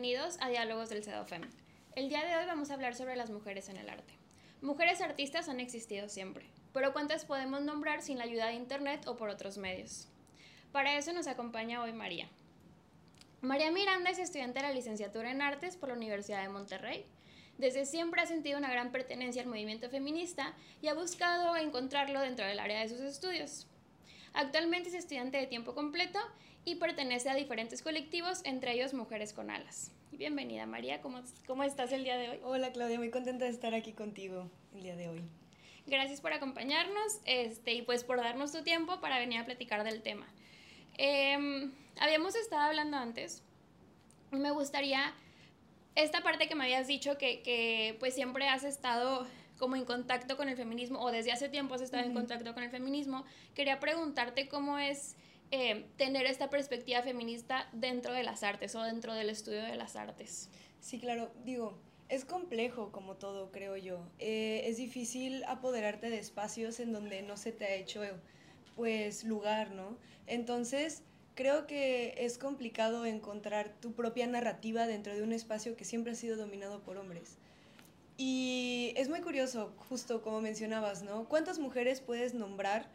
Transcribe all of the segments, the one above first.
bienvenidos a Diálogos del CEDOFEM. El día de hoy vamos a hablar sobre las mujeres en el arte. Mujeres artistas han existido siempre, pero ¿cuántas podemos nombrar sin la ayuda de Internet o por otros medios? Para eso nos acompaña hoy María. María Miranda es estudiante de la licenciatura en Artes por la Universidad de Monterrey. Desde siempre ha sentido una gran pertenencia al movimiento feminista y ha buscado encontrarlo dentro del área de sus estudios. Actualmente es estudiante de tiempo completo y pertenece a diferentes colectivos, entre ellos Mujeres con Alas. Bienvenida María, ¿cómo, ¿cómo estás el día de hoy? Hola Claudia, muy contenta de estar aquí contigo el día de hoy. Gracias por acompañarnos este, y pues por darnos tu tiempo para venir a platicar del tema. Em, habíamos estado hablando antes y me gustaría esta parte que me habías dicho que, que pues siempre has estado como en contacto con el feminismo o desde hace tiempo has estado en contacto con el feminismo, quería preguntarte cómo es eh, tener esta perspectiva feminista dentro de las artes o dentro del estudio de las artes. Sí, claro, digo, es complejo como todo, creo yo. Eh, es difícil apoderarte de espacios en donde no se te ha hecho pues lugar, ¿no? Entonces, creo que es complicado encontrar tu propia narrativa dentro de un espacio que siempre ha sido dominado por hombres. Y es muy curioso, justo como mencionabas, ¿no? ¿Cuántas mujeres puedes nombrar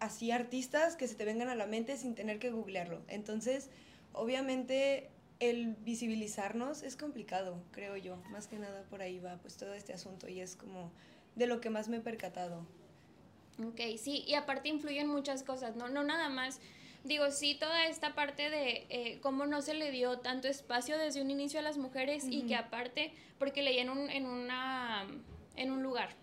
así artistas que se te vengan a la mente sin tener que googlearlo. Entonces, obviamente el visibilizarnos es complicado, creo yo. Más que nada por ahí va pues todo este asunto y es como de lo que más me he percatado. Ok, sí, y aparte influyen muchas cosas, ¿no? No nada más, digo, sí, toda esta parte de eh, cómo no se le dio tanto espacio desde un inicio a las mujeres y que aparte, porque leí en un, en una, en un lugar,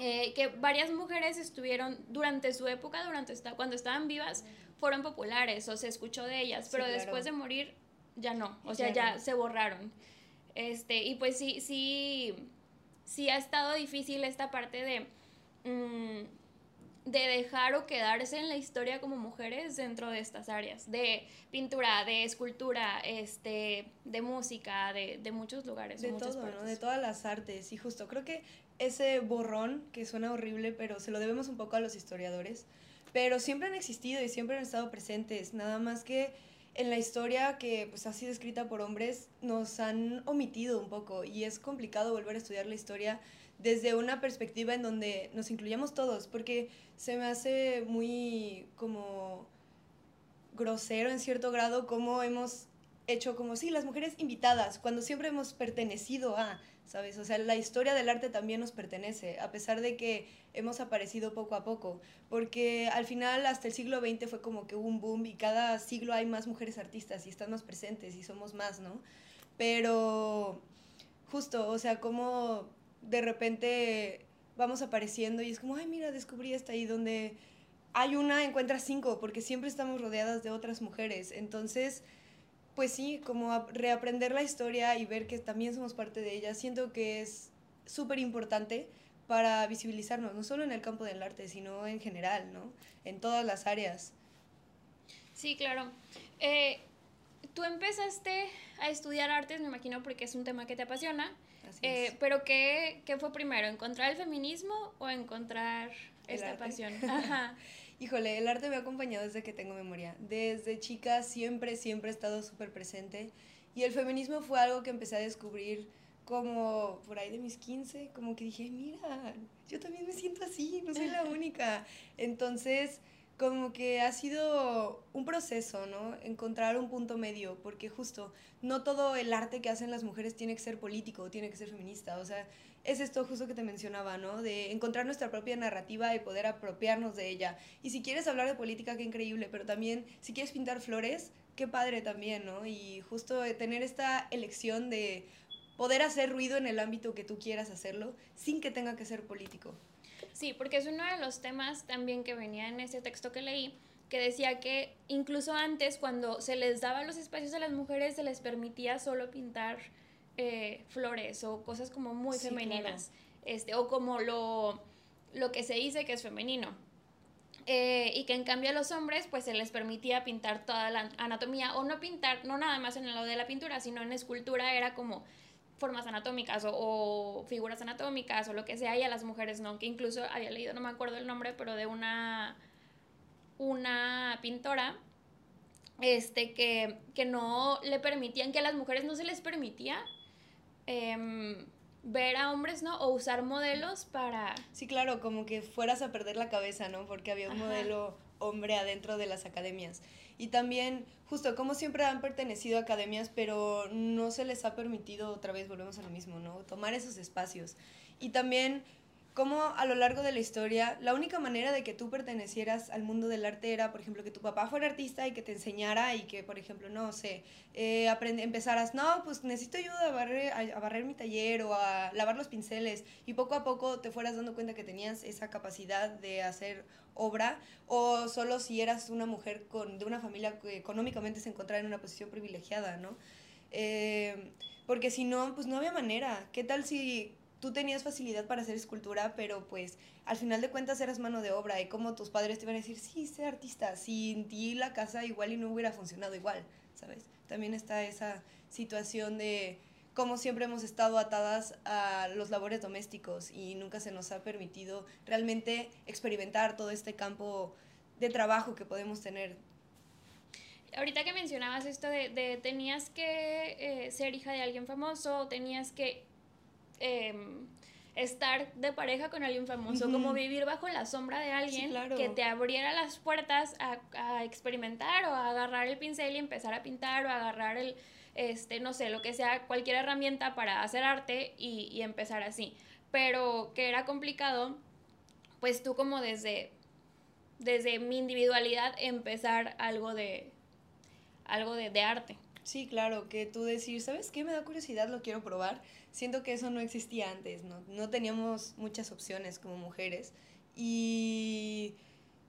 eh, que varias mujeres estuvieron durante su época, durante esta, cuando estaban vivas, fueron populares o se escuchó de ellas, pero después de morir ya no, o sea, ya, se borraron. Este, y pues sí, sí, sí ha estado difícil esta parte de, mm, de dejar o quedarse en la historia como mujeres dentro de estas áreas, de pintura, de escultura, este, de música, de, de muchos lugares. De todo, ¿no? De todas las artes. Y justo creo que ese borrón, que suena horrible, pero se lo debemos un poco a los historiadores, pero siempre han existido y siempre han estado presentes, nada más que en la historia que pues, ha sido escrita por hombres nos han omitido un poco y es complicado volver a estudiar la historia desde una perspectiva en donde nos incluyamos todos, porque se me hace muy como grosero en cierto grado cómo hemos hecho como, sí, las mujeres invitadas, cuando siempre hemos pertenecido a, ¿sabes? O sea, la historia del arte también nos pertenece, a pesar de que hemos aparecido poco a poco, porque al final hasta el siglo XX fue como que hubo un boom y cada siglo hay más mujeres artistas y están más presentes y somos más, ¿no? Pero justo, o sea, como de repente vamos apareciendo y es como, ay, mira, descubrí esta ahí donde hay una, encuentra cinco, porque siempre estamos rodeadas de otras mujeres, entonces pues sí, como reaprender la historia y ver que también somos parte de ella, siento que es súper importante para visibilizarnos, no solo en el campo del arte, sino en general, ¿no? En todas las áreas. Sí, claro. Eh, tú empezaste a estudiar artes, me imagino, porque es un tema que te apasiona. Eh, pero ¿qué, ¿qué, fue primero? ¿Encontrar el feminismo o encontrar esta pasión? Ajá. Híjole, el arte me ha acompañado desde que tengo memoria. Desde chica siempre, siempre he estado súper presente. Y el feminismo fue algo que empecé a descubrir como por ahí de mis 15, como que dije, mira, yo también me siento así, no soy la única. Entonces, como que ha sido un proceso, ¿no? Encontrar un punto medio, porque justo no todo el arte que hacen las mujeres tiene que ser político, tiene que ser feminista, o sea, es esto justo que te mencionaba, ¿no? De encontrar nuestra propia narrativa y poder apropiarnos de ella. Y si quieres hablar de política, qué increíble, pero también si quieres pintar flores, qué padre también, ¿no? Y justo tener esta elección de poder hacer ruido en el ámbito que tú quieras hacerlo sin que tenga que ser político. Sí, porque es uno de los temas también que venía en ese texto que leí, que decía que incluso antes, cuando se les daba los espacios a las mujeres, se les permitía solo pintar eh, flores o cosas como muy femeninas, este, o como lo, lo que se dice que es femenino. Eh, y que en cambio a los hombres pues se les permitía pintar toda la anatomía o no pintar, no nada más en el lado de la pintura, sino en escultura era como formas anatómicas o, figuras anatómicas o lo que sea, y a las mujeres no, que incluso había leído, no me acuerdo el nombre, pero de una, una pintora este, que, que no le permitían, que a las mujeres no se les permitía em, ver a hombres, ¿no? O usar modelos para... Sí, claro, como que fueras a perder la cabeza, ¿no? Porque había un modelo hombre adentro de las academias. Y también, justo como siempre han pertenecido a academias, pero no se les ha permitido, otra vez volvemos a lo mismo, ¿no? Tomar esos espacios. Y también como a lo largo de la historia, la única manera de que tú pertenecieras al mundo del arte era, por ejemplo, que tu papá fuera artista y que te enseñara y que, por ejemplo, no sé, eh, empezaras, no, pues necesito ayuda a barrer, a, barrer mi taller o a lavar los pinceles y poco a poco te fueras dando cuenta que tenías esa capacidad de hacer obra o solo si eras una mujer con, de una familia que económicamente se encontraba en una posición privilegiada, ¿no? Eh, porque si no, pues no había manera. ¿Qué tal si tú tenías facilidad para hacer escultura, pero pues al final de cuentas eras mano de obra y como tus padres te iban a decir, sí, sé artista, sin ti la casa igual y no hubiera funcionado igual, ¿sabes? También está esa situación de cómo siempre hemos estado atadas a los labores domésticos y nunca se nos ha permitido realmente experimentar todo este campo de trabajo que podemos tener. Ahorita que mencionabas esto de, tenías que eh, ser hija de alguien famoso, tenías que Em, estar de pareja con alguien famoso, como vivir bajo la sombra de alguien que te abriera las puertas a, experimentar o a agarrar el pincel y empezar a pintar o a agarrar el, este, no sé, lo que sea, cualquier herramienta para hacer arte y, y empezar así. Pero que era complicado, pues tú como desde, desde mi individualidad empezar algo de, algo de, de arte. Sí, claro, que tú decir, ¿sabes qué? Me da curiosidad, lo quiero probar. Siento que eso no existía antes, ¿no? No teníamos muchas opciones como mujeres. Y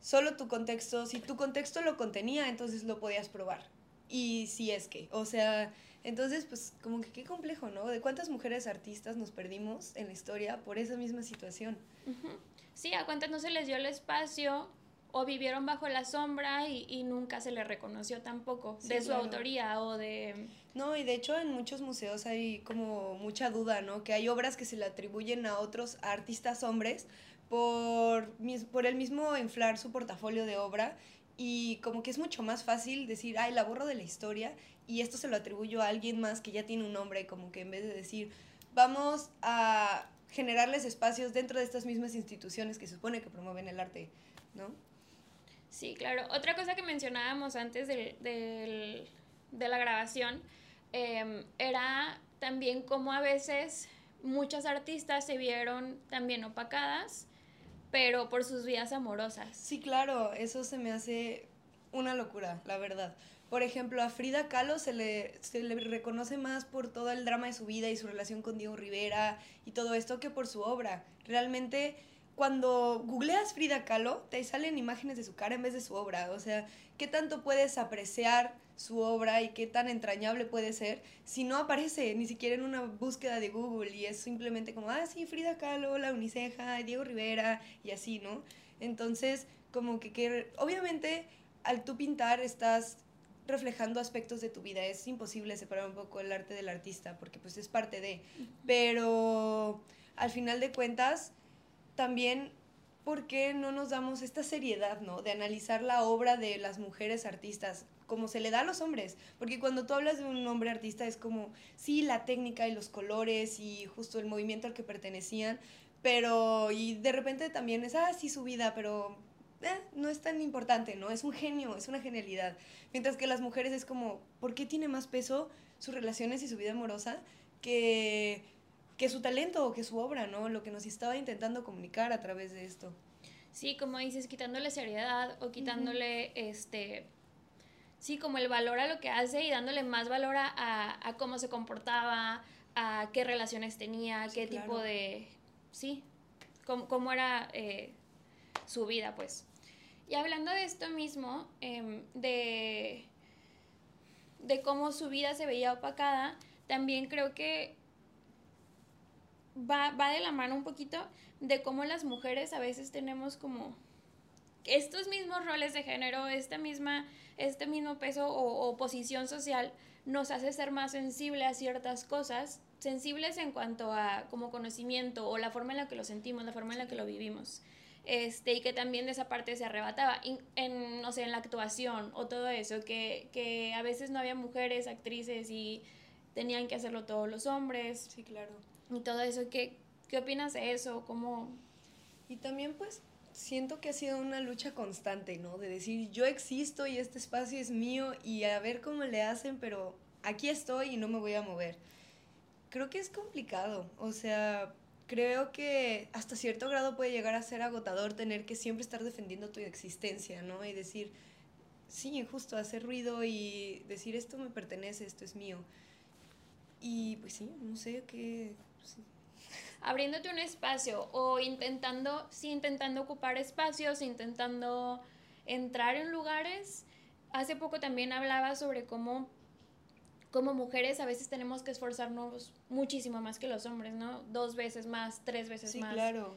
solo tu contexto, si tu contexto lo contenía, entonces lo podías probar. Y si es que, o sea, entonces pues como que qué complejo, ¿no? De cuántas mujeres artistas nos perdimos en la historia por esa misma situación. Sí, a cuántas no se les dio el espacio o vivieron bajo la sombra y, nunca se les reconoció tampoco de su autoría o de... No, y de hecho en muchos museos hay como mucha duda, ¿no? Que hay obras que se le atribuyen a otros artistas hombres por, por el mismo inflar su portafolio de obra y como que es mucho más fácil decir, ay, la borro de la historia y esto se lo atribuyo a alguien más que ya tiene un nombre, como que en vez de decir, vamos a generarles espacios dentro de estas mismas instituciones que se supone que promueven el arte, ¿no? Sí, claro. Otra cosa que mencionábamos antes de, de la grabación em, era también cómo a veces muchas artistas se vieron también opacadas, pero por sus vidas amorosas. Sí, claro, eso se me hace una locura, la verdad. Por ejemplo, a Frida Kahlo se le, se le reconoce más por todo el drama de su vida y su relación con Diego Rivera y todo esto que por su obra. Realmente cuando googleas Frida Kahlo, te salen imágenes de su cara en vez de su obra. O sea, ¿qué tanto puedes apreciar su obra y qué tan entrañable puede ser si no aparece ni siquiera en una búsqueda de Google y es simplemente como, ah, sí, Frida Kahlo, La Uniceja, Diego Rivera y así, ¿no? Entonces, como que, que obviamente al tú pintar estás reflejando aspectos de tu vida. Es imposible separar un poco el arte del artista porque pues es parte de... Pero al final de cuentas también por qué no nos damos esta seriedad, ¿no? De analizar la obra de las mujeres artistas como se le da a los hombres, porque cuando tú hablas de un hombre artista es como, sí, la técnica y los colores y justo el movimiento al que pertenecían, pero y de repente también es, ah, sí, su vida, pero eh, no es tan importante, ¿no? Es un genio, es una genialidad. Mientras que las mujeres es como, ¿por qué tiene más peso sus relaciones y su vida amorosa que que su talento o que su obra, ¿no? Lo que nos estaba intentando comunicar a través de esto. Sí, como dices, quitándole seriedad o quitándole, este, sí, como el valor a lo que hace y dándole más valor a, cómo se comportaba, a qué relaciones tenía, qué tipo de, sí, cómo, era eh, su vida, pues. Y hablando de esto mismo, em, de, de cómo su vida se veía opacada, también creo que va, va de la mano un poquito de cómo las mujeres a veces tenemos como estos mismos roles de género, esta misma, este mismo peso o, posición social nos hace ser más sensibles a ciertas cosas, sensibles en cuanto a como conocimiento o la forma en la que lo sentimos, la forma en la que lo vivimos. este, y que también de esa parte se arrebataba, en, no sé, en la actuación o todo eso, que, que a veces no había mujeres actrices y tenían que hacerlo todos los hombres. Sí, claro. Y todo eso, ¿qué, qué opinas de eso? ¿Cómo...? Y también pues siento que ha sido una lucha constante, ¿no? De decir, yo existo y este espacio es mío y a ver cómo le hacen, pero aquí estoy y no me voy a mover. Creo que es complicado, o sea, creo que hasta cierto grado puede llegar a ser agotador tener que siempre estar defendiendo tu existencia, ¿no? Y decir, sí, justo hacer ruido y decir, esto me pertenece, esto es mío. Y pues sí, no sé qué... Abriéndote un espacio o intentando, sí, intentando ocupar espacios, intentando entrar en lugares. Hace poco también hablaba sobre cómo como mujeres a veces tenemos que esforzarnos muchísimo más que los hombres, ¿no? Dos veces más, tres veces más. Sí, claro.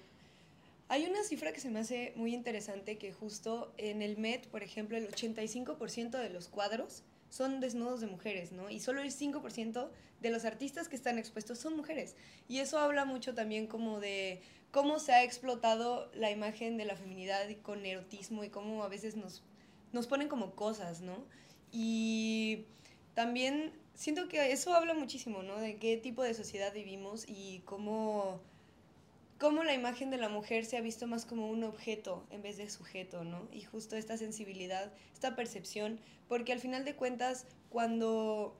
Hay una cifra que se me hace muy interesante que justo en el Met, por ejemplo, el 85% de los cuadros son desnudos de mujeres, ¿no? Y solo el 5% de los artistas que están expuestos son mujeres. Y eso habla mucho también como de cómo se ha explotado la imagen de la feminidad con erotismo y cómo a veces nos, nos ponen como cosas, ¿no? Y también siento que eso habla muchísimo, ¿no? De qué tipo de sociedad vivimos y cómo cómo la imagen de la mujer se ha visto más como un objeto en vez de sujeto, ¿no? Y justo esta sensibilidad, esta percepción, porque al final de cuentas, cuando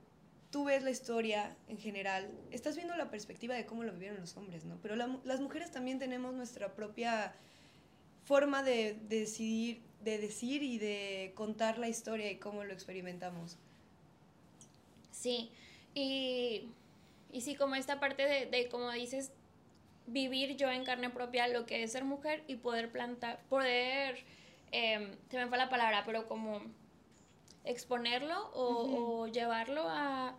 tú ves la historia en general, estás viendo la perspectiva de cómo lo vivieron los hombres, ¿no? Pero las mujeres también tenemos nuestra propia forma de, decidir, de decir y de contar la historia y cómo lo experimentamos. Sí, y, y sí, como esta parte de, de como dices, vivir yo en carne propia lo que es ser mujer y poder plantar, poder, eh, se me fue la palabra, pero como exponerlo o, llevarlo a,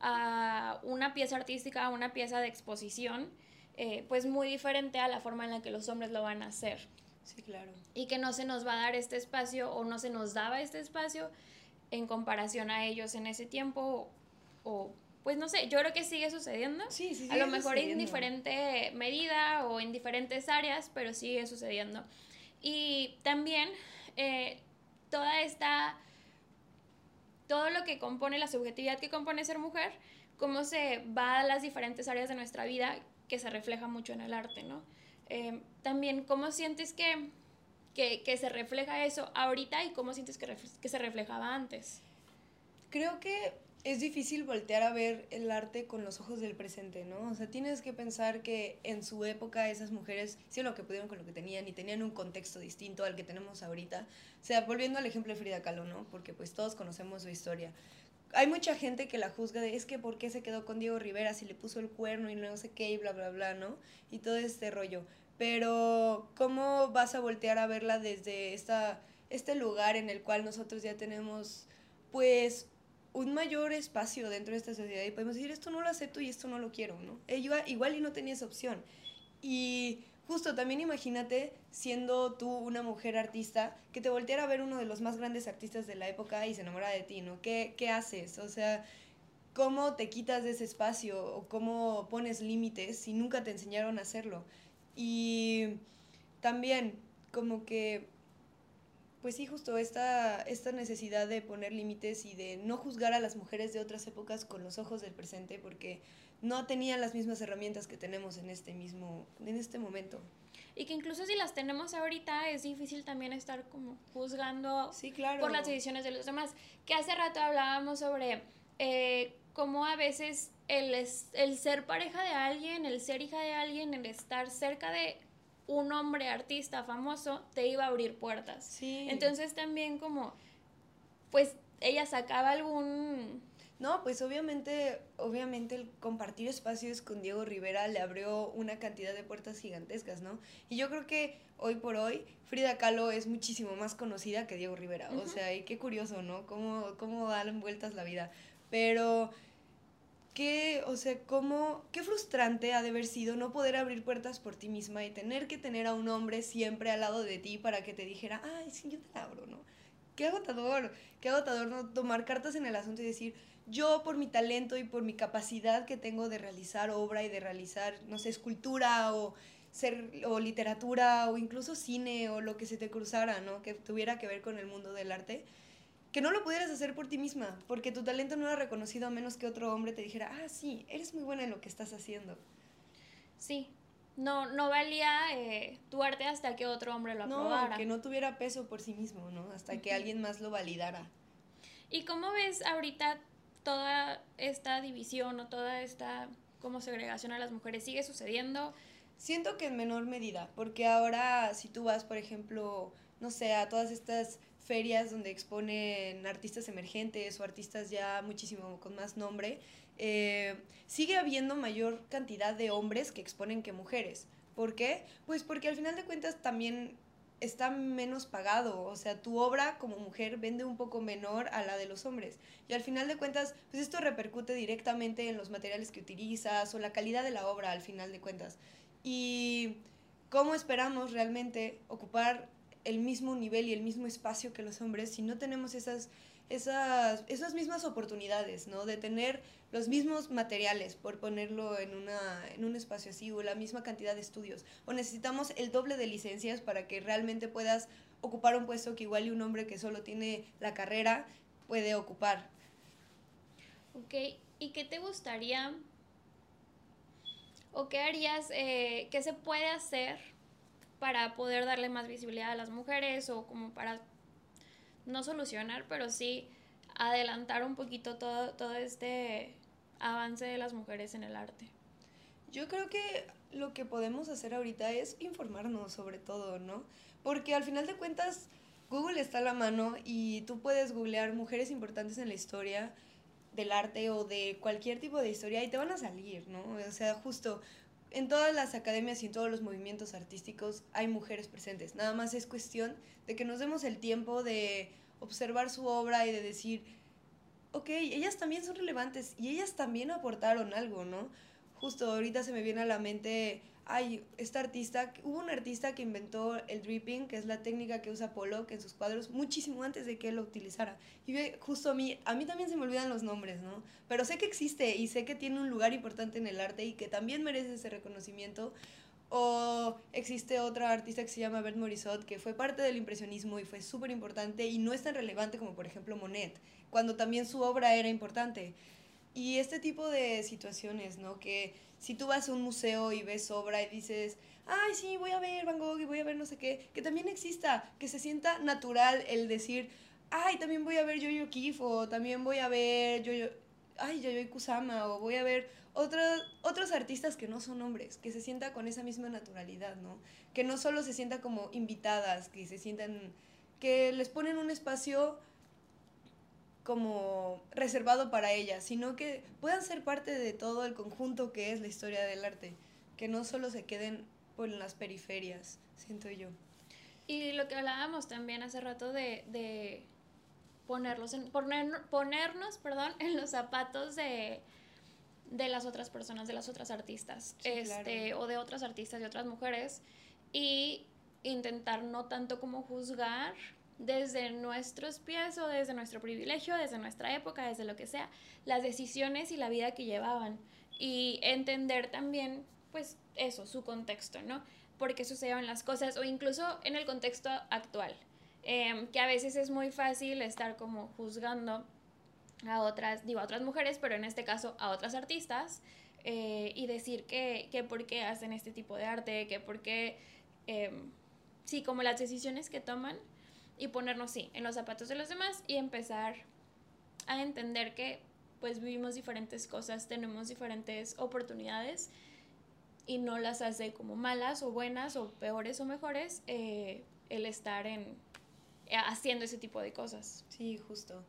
a, una pieza artística, a una pieza de exposición, eh, pues muy diferente a la forma en la que los hombres lo van a hacer. Sí, claro. Y que no se nos va a dar este espacio o no se nos daba este espacio en comparación a ellos en ese tiempo o pues no sé, yo creo que sigue sucediendo. Sí, sí, A lo mejor en diferente medida o en diferentes áreas, pero sigue sucediendo. Y también eh, toda esta, todo lo que compone la subjetividad que compone ser mujer, cómo se va a las diferentes áreas de nuestra vida que se refleja mucho en el arte, ¿no? Eh, también, ¿cómo sientes que, que, se refleja eso ahorita y cómo sientes que, que se reflejaba antes? Creo que es difícil voltear a ver el arte con los ojos del presente, ¿no? O sea, tienes que pensar que en su época esas mujeres hicieron lo que pudieron con lo que tenían y tenían un contexto distinto al que tenemos ahorita. O sea, volviendo al ejemplo de Frida Kahlo, ¿no? Porque pues todos conocemos su historia. Hay mucha gente que la juzga de, es que ¿por qué se quedó con Diego Rivera si le puso el cuerno y no sé qué y bla, bla, bla, ¿no? Y todo este rollo. Pero, ¿cómo vas a voltear a verla desde esta, este lugar en el cual nosotros ya tenemos, pues, un mayor espacio dentro de esta sociedad y podemos decir, esto no lo acepto y esto no lo quiero, ¿no? Ella igual y no tenía esa opción. Y justo también imagínate siendo tú una mujer artista que te volteara a ver uno de los más grandes artistas de la época y se enamora de ti, ¿no? ¿Qué, qué haces? O sea, ¿cómo te quitas de ese espacio o cómo pones límites si nunca te enseñaron a hacerlo? Y también como que pues sí, justo esta, esta necesidad de poner límites y de no juzgar a las mujeres de otras épocas con los ojos del presente, porque no tenían las mismas herramientas que tenemos en este mismo, en este momento. Y que incluso si las tenemos ahorita es difícil también estar como juzgando sí, claro. por las decisiones de los demás. Que hace rato hablábamos sobre eh, cómo a veces el, el ser pareja de alguien, el ser hija de alguien, el estar cerca de un hombre artista famoso te iba a abrir puertas. Sí. Entonces también como, pues ella sacaba algún... No, pues obviamente, obviamente el compartir espacios con Diego Rivera le abrió una cantidad de puertas gigantescas, ¿no? Y yo creo que hoy por hoy Frida Kahlo es muchísimo más conocida que Diego Rivera. O sea, y qué curioso, ¿no? Cómo, cómo dan vueltas la vida. Pero qué, o sea, cómo, qué frustrante ha de haber sido no poder abrir puertas por ti misma y tener que tener a un hombre siempre al lado de ti para que te dijera, ay, sí, yo te la abro, ¿no? Qué agotador, qué agotador no tomar cartas en el asunto y decir, yo por mi talento y por mi capacidad que tengo de realizar obra y de realizar, no sé, escultura o ser o literatura o incluso cine o lo que se te cruzara, ¿no? Que tuviera que ver con el mundo del arte, que no lo pudieras hacer por ti misma, porque tu talento no era reconocido a menos que otro hombre te dijera, ah, sí, eres muy buena en lo que estás haciendo. Sí, no, no valía eh, tu arte hasta que otro hombre lo aprobara. No, que no tuviera peso por sí mismo, ¿no? Hasta que alguien más lo validara. ¿Y cómo ves ahorita toda esta división o toda esta como segregación a las mujeres? ¿Sigue sucediendo? Siento que en menor medida, porque ahora si tú vas, por ejemplo, no sé, a todas estas ferias donde exponen artistas emergentes o artistas ya muchísimo con más nombre, eh, sigue habiendo mayor cantidad de hombres que exponen que mujeres. ¿Por qué? Pues porque al final de cuentas también está menos pagado, o sea, tu obra como mujer vende un poco menor a la de los hombres. Y al final de cuentas, pues esto repercute directamente en los materiales que utilizas o la calidad de la obra al final de cuentas. Y cómo esperamos realmente ocupar el mismo nivel y el mismo espacio que los hombres si no tenemos esas esas, esas mismas oportunidades, ¿no? De tener los mismos materiales, por ponerlo en, una, en un espacio así, o la misma cantidad de estudios. O necesitamos el doble de licencias para que realmente puedas ocupar un puesto que igual y un hombre que solo tiene la carrera puede ocupar. Ok, ¿y qué te gustaría o qué harías, eh, qué se puede hacer para poder darle más visibilidad a las mujeres o como para no solucionar, pero sí adelantar un poquito todo, todo este avance de las mujeres en el arte. Yo creo que lo que podemos hacer ahorita es informarnos sobre todo, ¿no? Porque al final de cuentas Google está a la mano y tú puedes googlear mujeres importantes en la historia del arte o de cualquier tipo de historia y te van a salir, ¿no? O sea, justo en todas las academias y en todos los movimientos artísticos hay mujeres presentes. Nada más es cuestión de que nos demos el tiempo de observar su obra y de decir, ok, ellas también son relevantes y ellas también aportaron algo, ¿no? Justo ahorita se me viene a la mente, ay, esta artista, hubo un artista que inventó el dripping, que es la técnica que usa Pollock en sus cuadros, muchísimo antes de que él lo utilizara. Y justo a mí, a mí también se me olvidan los nombres, ¿no? Pero sé que existe y sé que tiene un lugar importante en el arte y que también merece ese reconocimiento. O existe otra artista que se llama Bert Morisot, que fue parte del impresionismo y fue súper importante y no es tan relevante como por ejemplo Monet, cuando también su obra era importante. Y este tipo de situaciones, ¿no? Que si tú vas a un museo y ves obra y dices, ay, sí, voy a ver Van Gogh y voy a ver no sé qué, que también exista, que se sienta natural el decir, ay, también voy a ver Yo-Yo Kif o también voy a ver Yo-Yo, ay, Yo-Yo Kusama o voy a ver otros, otros artistas que no son hombres, que se sienta con esa misma naturalidad, ¿no? Que no solo se sienta como invitadas, que se sientan, que les ponen un espacio como reservado para ellas, sino que puedan ser parte de todo el conjunto que es la historia del arte, que no solo se queden por las periferias, siento yo. Y lo que hablábamos también hace rato de, de ponerlos en, poner, ponernos perdón, en los zapatos de, de las otras personas, de las otras artistas, este, o de otras artistas, de otras mujeres, y intentar no tanto como juzgar desde nuestros pies o desde nuestro privilegio, desde nuestra época, desde lo que sea, las decisiones y la vida que llevaban. Y entender también, pues, eso, su contexto, ¿no? Por qué sucedieron las cosas, o incluso en el contexto actual, em, que a veces es muy fácil estar como juzgando a otras, digo, a otras mujeres, pero en este caso a otras artistas, eh, y decir que, que por qué hacen este tipo de arte, que por qué, em, sí, como las decisiones que toman, y ponernos, sí, en los zapatos de los demás y empezar a entender que pues vivimos diferentes cosas, tenemos diferentes oportunidades y no las hace como malas o buenas o peores o mejores eh, el estar en haciendo ese tipo de cosas. Sí, justo.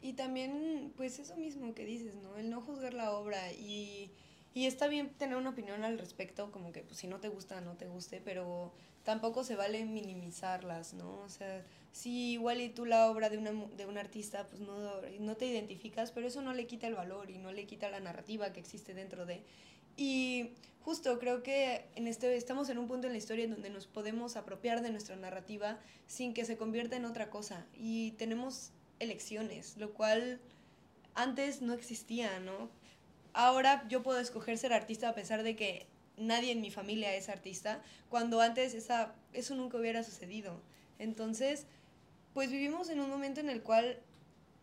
Y también, pues eso mismo que dices, ¿no? El no juzgar la obra y, y está bien tener una opinión al respecto, como que pues si no te gusta, no te guste, pero tampoco se vale minimizarlas, ¿no? O sea, si igual y tú la obra de, una, de un artista, pues no, no te identificas, pero eso no le quita el valor y no le quita la narrativa que existe dentro de... Y justo creo que en este, estamos en un punto en la historia en donde nos podemos apropiar de nuestra narrativa sin que se convierta en otra cosa. Y tenemos elecciones, lo cual antes no existía, ¿no? Ahora yo puedo escoger ser artista a pesar de que nadie en mi familia es artista, cuando antes esa, eso nunca hubiera sucedido. Entonces, pues vivimos en un momento en el cual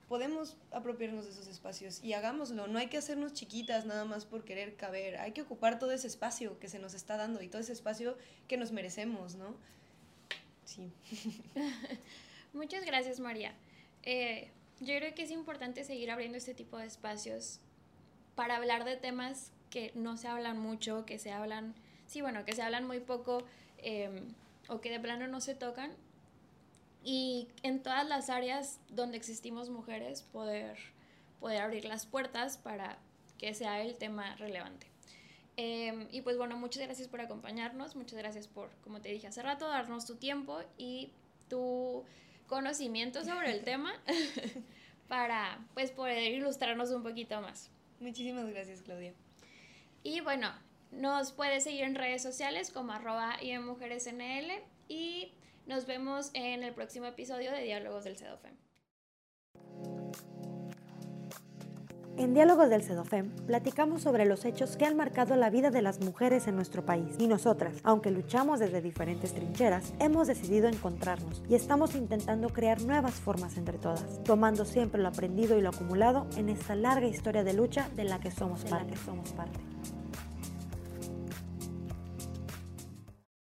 podemos apropiarnos de esos espacios y hagámoslo. No hay que hacernos chiquitas nada más por querer caber. Hay que ocupar todo ese espacio que se nos está dando y todo ese espacio que nos merecemos, ¿no? Sí. Muchas gracias, María. Eh, yo creo que es importante seguir abriendo este tipo de espacios para hablar de temas que no se hablan mucho, que se hablan, sí, bueno, que se hablan muy poco em, o que de plano no se tocan. Y en todas las áreas donde existimos mujeres, poder, poder abrir las puertas para que sea el tema relevante. Em, y pues bueno, muchas gracias por acompañarnos, muchas gracias por, como te dije hace rato, darnos tu tiempo y tu conocimiento sobre el tema para pues poder ilustrarnos un poquito más. Muchísimas gracias, Claudia. Y bueno, nos puedes seguir en redes sociales como arroba y en mujeresnl y nos vemos en el próximo episodio de Diálogos del CEDOFEM. En Diálogos del CEDOFEM platicamos sobre los hechos que han marcado la vida de las mujeres en nuestro país y nosotras, aunque luchamos desde diferentes trincheras, hemos decidido encontrarnos y estamos intentando crear nuevas formas entre todas, tomando siempre lo aprendido y lo acumulado en esta larga historia de lucha de la que somos parte. somos parte.